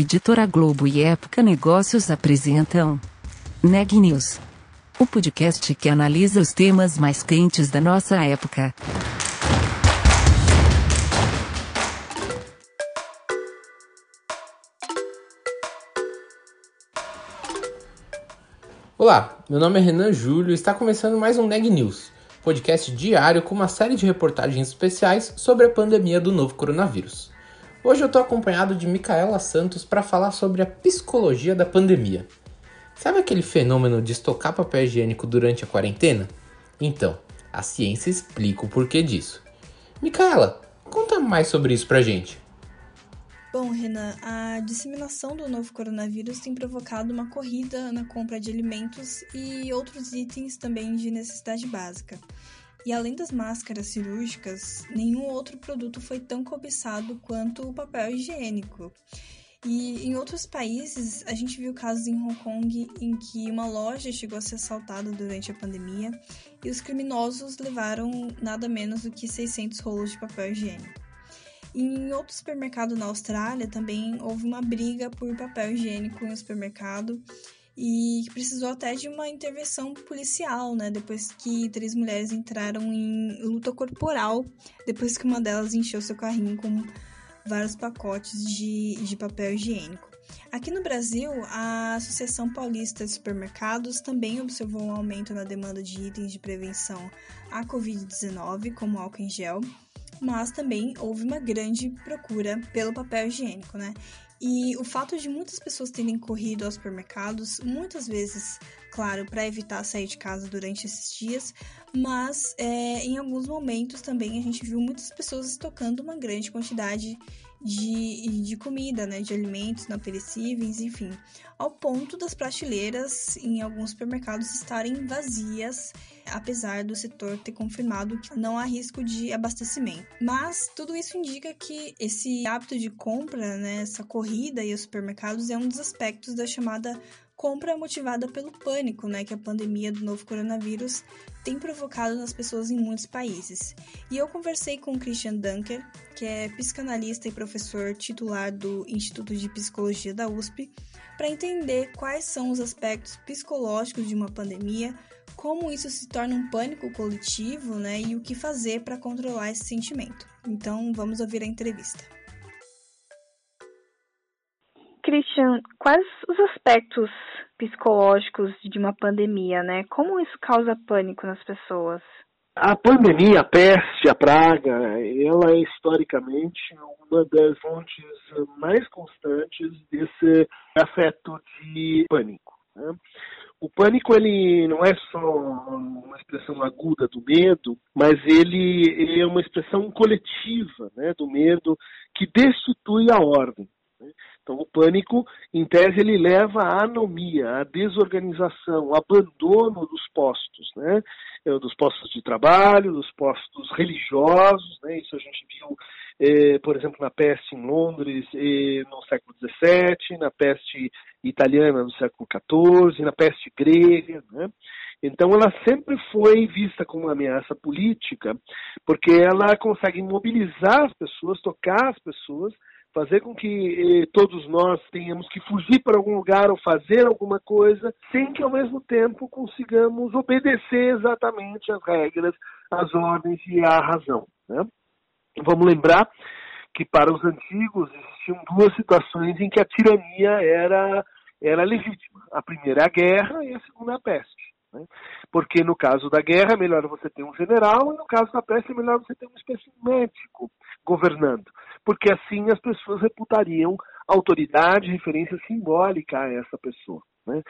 Editora Globo e Época Negócios apresentam Neg News, o podcast que analisa os temas mais quentes da nossa época. Olá, meu nome é Renan Júlio e está começando mais um Neg News, podcast diário com uma série de reportagens especiais sobre a pandemia do novo coronavírus. Hoje eu estou acompanhado de Micaela Santos para falar sobre a psicologia da pandemia. Sabe aquele fenômeno de estocar papel higiênico durante a quarentena? Então, a ciência explica o porquê disso. Micaela, conta mais sobre isso pra gente. Bom, Renan, a disseminação do novo coronavírus tem provocado uma corrida na compra de alimentos e outros itens também de necessidade básica. E além das máscaras cirúrgicas, nenhum outro produto foi tão cobiçado quanto o papel higiênico. E em outros países, a gente viu casos em Hong Kong em que uma loja chegou a ser assaltada durante a pandemia e os criminosos levaram nada menos do que 600 rolos de papel higiênico. Em outro supermercado na Austrália também houve uma briga por papel higiênico em um supermercado e precisou até de uma intervenção policial, né? Depois que três mulheres entraram em luta corporal, depois que uma delas encheu seu carrinho com vários pacotes de, de papel higiênico. Aqui no Brasil, a Associação Paulista de Supermercados também observou um aumento na demanda de itens de prevenção à Covid-19, como álcool em gel, mas também houve uma grande procura pelo papel higiênico, né? E o fato de muitas pessoas terem corrido aos supermercados, muitas vezes, claro, para evitar sair de casa durante esses dias, mas é, em alguns momentos também a gente viu muitas pessoas estocando uma grande quantidade de, de comida, né, de alimentos não perecíveis, enfim, ao ponto das prateleiras em alguns supermercados estarem vazias, apesar do setor ter confirmado que não há risco de abastecimento. Mas tudo isso indica que esse hábito de compra, né, essa corrida e os supermercados é um dos aspectos da chamada compra motivada pelo pânico, né, que a pandemia do novo coronavírus tem provocado nas pessoas em muitos países. E eu conversei com o Christian Dunker, que é psicanalista e professor titular do Instituto de Psicologia da USP, para entender quais são os aspectos psicológicos de uma pandemia, como isso se torna um pânico coletivo, né, e o que fazer para controlar esse sentimento. Então, vamos ouvir a entrevista. Christian, quais os aspectos psicológicos de uma pandemia, né? Como isso causa pânico nas pessoas? A pandemia, a peste, a praga, ela é historicamente uma das fontes mais constantes desse afeto de pânico. Né? O pânico ele não é só uma expressão aguda do medo, mas ele é uma expressão coletiva né, do medo que destitui a ordem. Né? Então, o pânico, em tese, ele leva à anomia, à desorganização, ao abandono dos postos, né? É, dos postos de trabalho, dos postos religiosos, né? Isso a gente viu, eh, por exemplo, na peste em Londres eh, no século XVII, na peste italiana no século XIV, na peste grega, né? Então, ela sempre foi vista como uma ameaça política, porque ela consegue mobilizar as pessoas, tocar as pessoas fazer com que eh, todos nós tenhamos que fugir para algum lugar ou fazer alguma coisa, sem que ao mesmo tempo consigamos obedecer exatamente as regras, as ordens e a razão. Né? Vamos lembrar que para os antigos existiam duas situações em que a tirania era, era legítima. A primeira a guerra e a segunda a peste. Né? Porque no caso da guerra é melhor você ter um general e no caso da peste é melhor você ter uma espécie de médico governando, porque assim as pessoas reputariam autoridade, referência simbólica a essa pessoa. Né?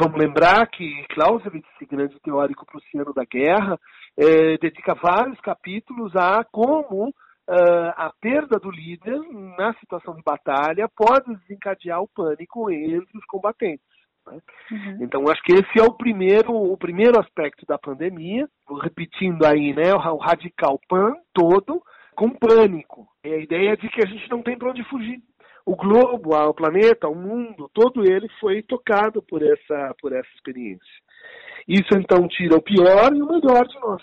Vamos lembrar que Clausewitz, esse grande teórico prussiano da guerra, é, dedica vários capítulos a como Uh, a perda do líder na situação de batalha pode desencadear o pânico entre os combatentes. Né? Uhum. Então, acho que esse é o primeiro, o primeiro aspecto da pandemia, repetindo aí, né, o radical pan todo, com pânico. É a ideia de que a gente não tem para onde fugir. O globo, o planeta, o mundo, todo ele foi tocado por essa, por essa experiência. Isso então tira o pior e o melhor de nós.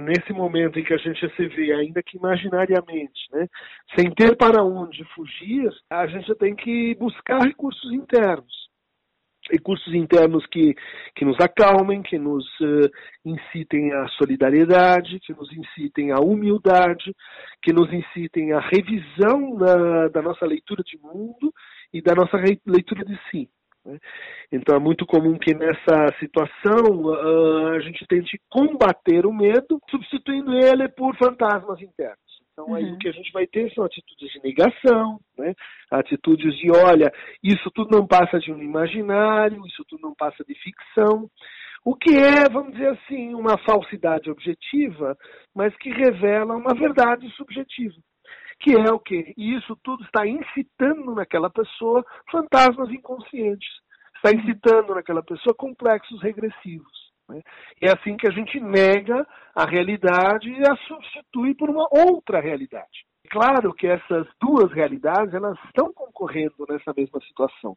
nesse momento em que a gente se vê, ainda que imaginariamente, né, sem ter para onde fugir, a gente tem que buscar recursos internos recursos internos que, que nos acalmem, que nos uh, incitem à solidariedade, que nos incitem à humildade, que nos incitem à revisão da, da nossa leitura de mundo e da nossa leitura de si. Né? Então é muito comum que nessa situação uh, a gente tente combater o medo, substituindo ele por fantasmas internos. Então, uhum. aí o que a gente vai ter são atitudes de negação, né? atitudes de, olha, isso tudo não passa de um imaginário, isso tudo não passa de ficção, o que é, vamos dizer assim, uma falsidade objetiva, mas que revela uma verdade subjetiva. Que é o quê? E isso tudo está incitando naquela pessoa fantasmas inconscientes, está uhum. incitando naquela pessoa complexos regressivos. Né? É assim que a gente nega a realidade e a substitui por uma outra realidade. Claro que essas duas realidades elas estão concorrendo nessa mesma situação,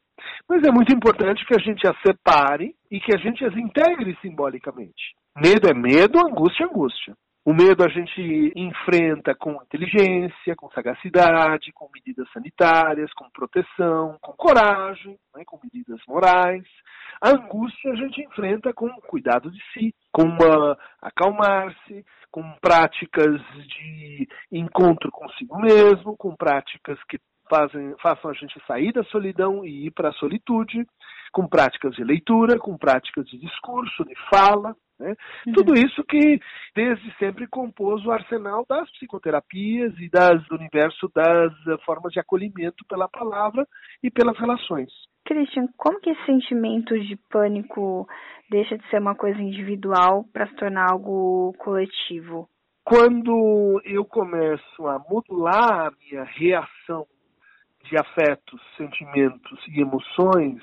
mas é muito importante que a gente as separe e que a gente as integre simbolicamente. Medo é medo, angústia é angústia. O medo a gente enfrenta com inteligência, com sagacidade, com medidas sanitárias, com proteção, com coragem, né, com medidas morais. A angústia a gente enfrenta com cuidado de si, com acalmar-se, com práticas de encontro consigo mesmo, com práticas que fazem, façam a gente sair da solidão e ir para a solitude, com práticas de leitura, com práticas de discurso, de fala, né? Uhum. Tudo isso que desde sempre compôs o arsenal das psicoterapias e das, do universo das uh, formas de acolhimento pela palavra e pelas relações. Christian, como que esse sentimento de pânico deixa de ser uma coisa individual para se tornar algo coletivo? Quando eu começo a modular a minha reação de afetos, sentimentos e emoções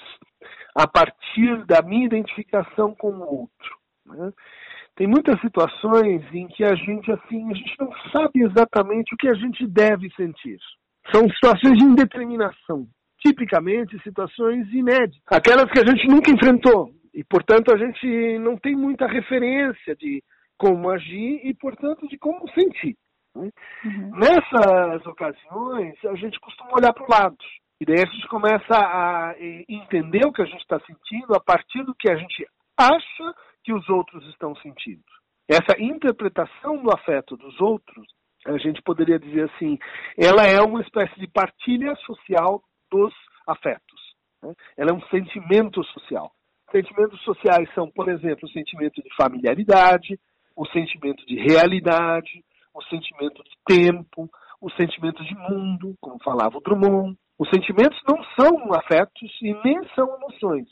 a partir da minha identificação com o outro, né? Tem muitas situações em que a gente assim, a gente não sabe exatamente o que a gente deve sentir. São situações de indeterminação, tipicamente situações inéditas, aquelas que a gente nunca enfrentou e, portanto, a gente não tem muita referência de como agir e, portanto, de como sentir. Né? Uhum. Nessas ocasiões, a gente costuma olhar para o lado. E daí a gente começa a entender o que a gente está sentindo a partir do que a gente acha que os outros estão sentindo. Essa interpretação do afeto dos outros, a gente poderia dizer assim, ela é uma espécie de partilha social dos afetos. Né? Ela é um sentimento social. Sentimentos sociais são, por exemplo, o sentimento de familiaridade, o sentimento de realidade, o sentimento de tempo, o sentimento de mundo, como falava o Drummond. Os sentimentos não são afetos e nem são emoções.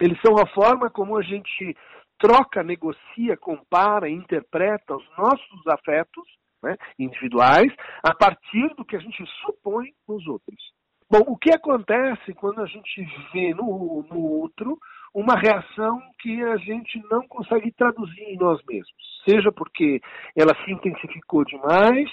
Eles são a forma como a gente troca, negocia, compara, interpreta os nossos afetos né, individuais a partir do que a gente supõe nos outros. Bom, o que acontece quando a gente vê no, no outro uma reação que a gente não consegue traduzir em nós mesmos? Seja porque ela se intensificou demais,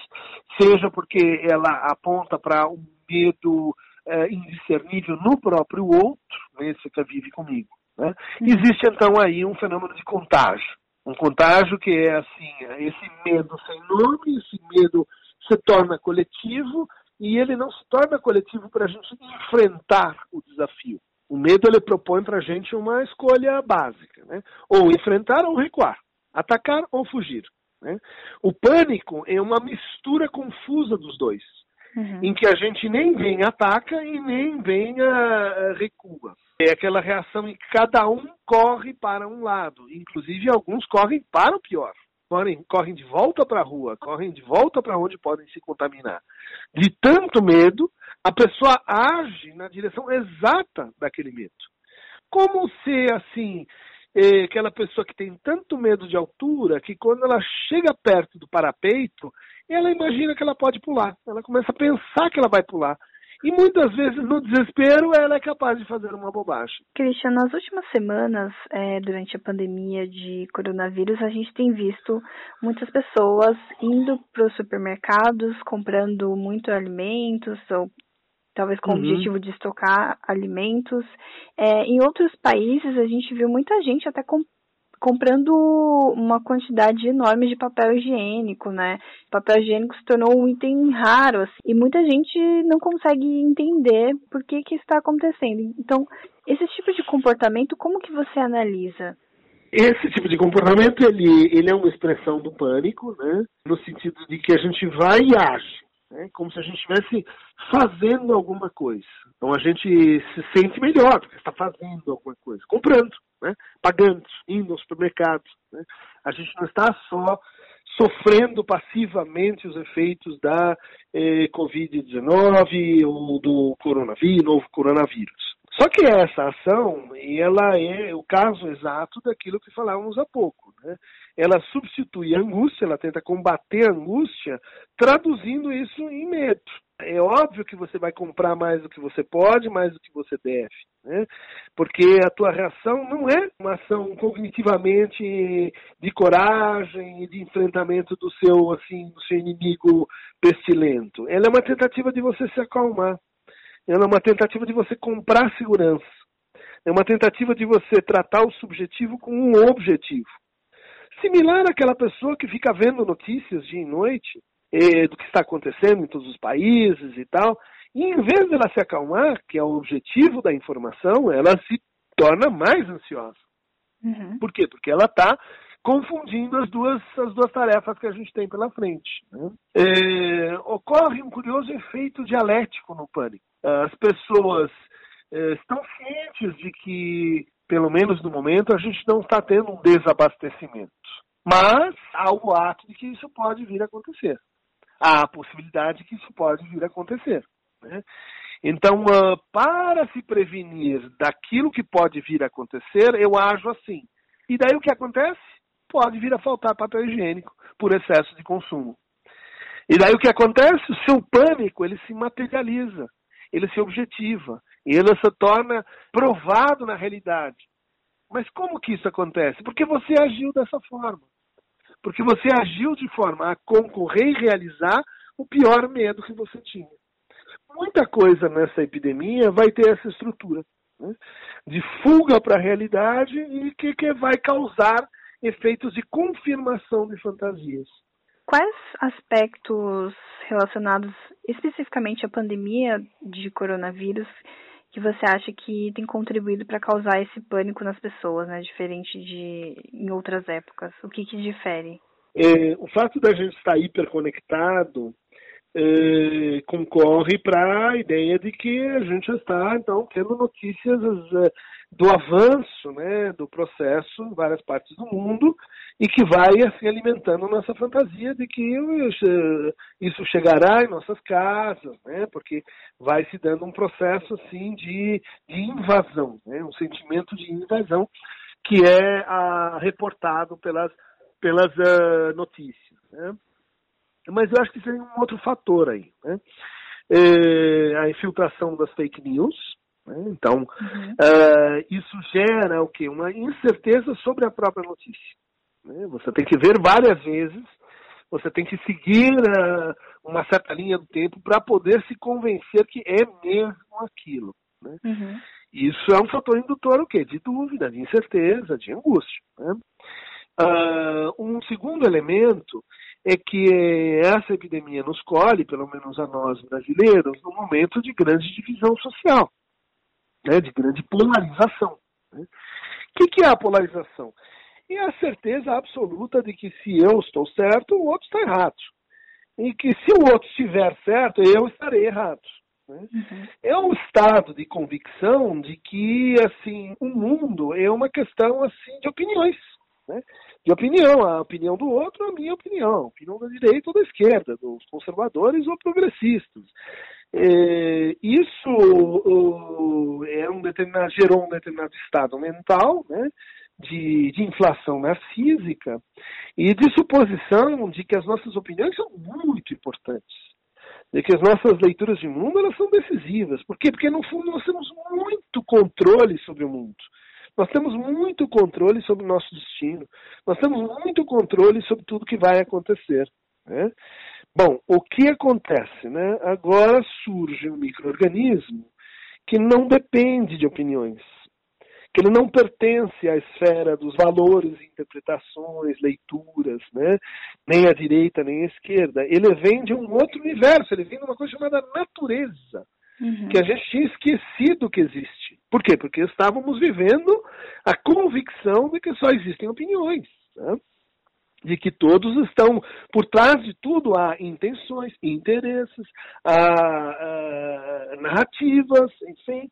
seja porque ela aponta para um medo é, indiscernível no próprio outro, nesse que vive comigo. Né? Existe então aí um fenômeno de contágio. Um contágio que é assim, esse medo sem nome, esse medo se torna coletivo e ele não se torna coletivo para a gente enfrentar o desafio. O medo ele propõe para a gente uma escolha básica, né? ou enfrentar ou recuar, atacar ou fugir. Né? O pânico é uma mistura confusa dos dois, uhum. em que a gente nem vem ataca e nem vem uh, recua. É aquela reação em que cada um corre para um lado, inclusive alguns correm para o pior. Correm, correm de volta para a rua, correm de volta para onde podem se contaminar. De tanto medo, a pessoa age na direção exata daquele medo. Como se, assim, é aquela pessoa que tem tanto medo de altura que quando ela chega perto do parapeito, ela imagina que ela pode pular. Ela começa a pensar que ela vai pular. E muitas vezes, no desespero, ela é capaz de fazer uma bobagem. Christian, nas últimas semanas, é, durante a pandemia de coronavírus, a gente tem visto muitas pessoas indo para os supermercados, comprando muito alimentos, ou talvez com uhum. o objetivo de estocar alimentos. É, em outros países, a gente viu muita gente até com, comprando uma quantidade enorme de papel higiênico, né? Papel higiênico se tornou um item raro assim, e muita gente não consegue entender por que que está acontecendo. Então, esse tipo de comportamento, como que você analisa? Esse tipo de comportamento ele, ele é uma expressão do pânico, né? No sentido de que a gente vai e age, né? como se a gente estivesse fazendo alguma coisa. Então a gente se sente melhor porque está fazendo alguma coisa, comprando, né? pagando, indo ao supermercado. Né? A gente não está só sofrendo passivamente os efeitos da eh, Covid-19 ou do coronavírus, novo coronavírus. Só que essa ação, ela é o caso exato daquilo que falávamos há pouco. Né? Ela substitui a angústia, ela tenta combater a angústia, traduzindo isso em medo. É óbvio que você vai comprar mais do que você pode, mais do que você deve, né? Porque a tua reação não é uma ação cognitivamente de coragem e de enfrentamento do seu assim, do seu inimigo pestilento. Ela é uma tentativa de você se acalmar. Ela é uma tentativa de você comprar segurança. É uma tentativa de você tratar o subjetivo com um objetivo. Similar àquela pessoa que fica vendo notícias dia e noite eh, do que está acontecendo em todos os países e tal, e em vez dela se acalmar, que é o objetivo da informação, ela se torna mais ansiosa. Uhum. Por quê? Porque ela está confundindo as duas, as duas tarefas que a gente tem pela frente. Né? É, ocorre um curioso efeito dialético no pânico. As pessoas é, estão cientes de que, pelo menos no momento, a gente não está tendo um desabastecimento. Mas há o ato de que isso pode vir a acontecer. Há a possibilidade de que isso pode vir a acontecer. Né? Então, uh, para se prevenir daquilo que pode vir a acontecer, eu ajo assim. E daí o que acontece? Pode vir a faltar papel higiênico por excesso de consumo. E daí o que acontece? O seu pânico ele se materializa ele se objetiva, ele se torna provado na realidade. Mas como que isso acontece? Porque você agiu dessa forma. Porque você agiu de forma a concorrer e realizar o pior medo que você tinha. Muita coisa nessa epidemia vai ter essa estrutura né? de fuga para a realidade e que, que vai causar efeitos de confirmação de fantasias. Quais aspectos relacionados especificamente à pandemia de coronavírus que você acha que tem contribuído para causar esse pânico nas pessoas, né? Diferente de em outras épocas. O que, que difere? É, o fato da gente estar hiperconectado é, concorre para a ideia de que a gente está, então, tendo notícias é, do avanço né, do processo em várias partes do mundo e que vai assim alimentando nossa fantasia de que isso chegará em nossas casas, né? Porque vai se dando um processo assim de, de invasão, né? Um sentimento de invasão que é a, reportado pelas pelas uh, notícias, né? Mas eu acho que tem um outro fator aí, né? É, a infiltração das fake news, né? então uhum. uh, isso gera o que uma incerteza sobre a própria notícia. Né? Você tem que ver várias vezes, você tem que seguir uh, uma certa linha do tempo para poder se convencer que é mesmo aquilo. Né? Uhum. Isso é um fator indutor o quê? De dúvida, de incerteza, de angústia. Né? Uh, um segundo elemento é que essa epidemia nos colhe, pelo menos a nós brasileiros, num momento de grande divisão social, né, de grande polarização. Né? O que, que é a polarização? e a certeza absoluta de que se eu estou certo, o outro está errado. E que se o outro estiver certo, eu estarei errado. Né? Uhum. É um estado de convicção de que assim o mundo é uma questão assim de opiniões. Né? De opinião, a opinião do outro é a minha opinião, a opinião da direita ou da esquerda, dos conservadores ou progressistas. É, isso é um determinado, gerou um determinado estado mental, né? de, de inflação narcísica e de suposição de que as nossas opiniões são muito importantes, de que as nossas leituras de mundo elas são decisivas. Por quê? Porque no fundo nós temos muito controle sobre o mundo. Nós temos muito controle sobre o nosso destino. Nós temos muito controle sobre tudo que vai acontecer. Né? Bom, o que acontece? Né? Agora surge um microorganismo que não depende de opiniões que ele não pertence à esfera dos valores, interpretações, leituras, né? nem à direita nem à esquerda. Ele vem de um outro universo, ele vem de uma coisa chamada natureza, uhum. que a gente tinha esquecido que existe. Por quê? Porque estávamos vivendo a convicção de que só existem opiniões. Né? de que todos estão por trás de tudo há intenções, interesses, há, há narrativas, enfim,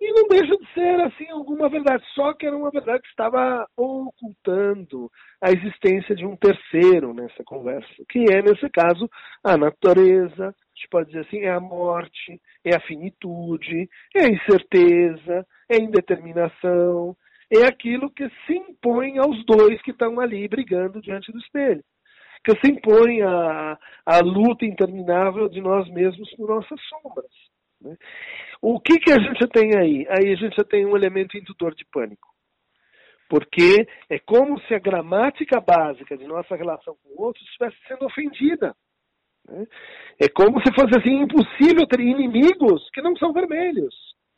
e não deixa de ser, assim, alguma verdade. Só que era uma verdade que estava ocultando a existência de um terceiro nessa conversa, que é, nesse caso, a natureza, a gente pode dizer assim, é a morte, é a finitude, é a incerteza, é a indeterminação, é aquilo que se impõe aos dois que estão ali brigando diante do espelho. Que se impõe a, a luta interminável de nós mesmos por nossas sombras. Né? O que, que a gente tem aí? Aí a gente tem um elemento indutor de pânico. Porque é como se a gramática básica de nossa relação com o outro estivesse sendo ofendida. Né? É como se fosse assim impossível ter inimigos que não são vermelhos,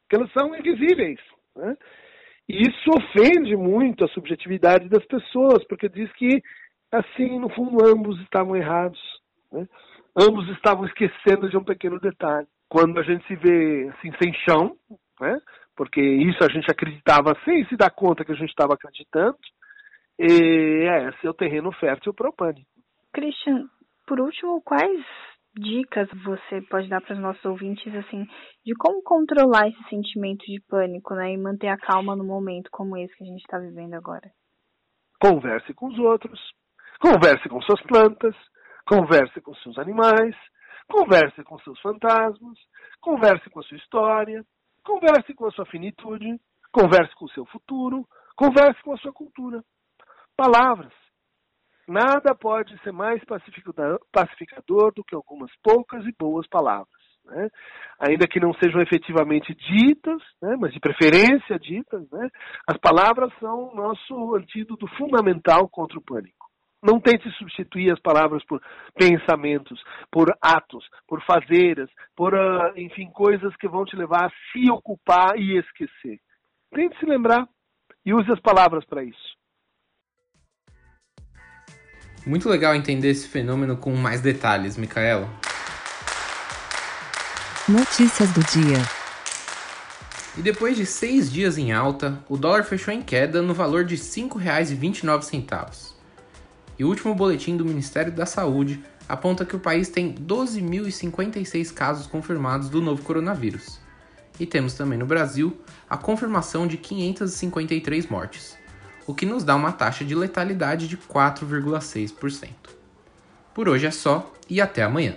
que eles são invisíveis. Né? E isso ofende muito a subjetividade das pessoas, porque diz que, assim, no fundo, ambos estavam errados. Né? Ambos estavam esquecendo de um pequeno detalhe quando a gente se vê assim, sem chão, né? porque isso a gente acreditava sem se dar conta que a gente estava acreditando, e é, esse é o terreno fértil para o pânico. Christian, por último, quais dicas você pode dar para os nossos ouvintes assim de como controlar esse sentimento de pânico, né, e manter a calma no momento como esse que a gente está vivendo agora? Converse com os outros, converse com suas plantas, converse com seus animais, Converse com seus fantasmas, converse com a sua história, converse com a sua finitude, converse com o seu futuro, converse com a sua cultura. Palavras. Nada pode ser mais pacificador do que algumas poucas e boas palavras. Né? Ainda que não sejam efetivamente ditas, né? mas de preferência ditas, né? as palavras são o nosso antídoto fundamental contra o pânico. Não tente substituir as palavras por pensamentos, por atos, por fazeres, por, uh, enfim, coisas que vão te levar a se ocupar e esquecer. Tente se lembrar e use as palavras para isso. Muito legal entender esse fenômeno com mais detalhes, Micaela. Notícias do dia. E depois de seis dias em alta, o dólar fechou em queda no valor de R$ 5,29. E o último boletim do Ministério da Saúde aponta que o país tem 12.056 casos confirmados do novo coronavírus. E temos também no Brasil a confirmação de 553 mortes, o que nos dá uma taxa de letalidade de 4,6%. Por hoje é só e até amanhã.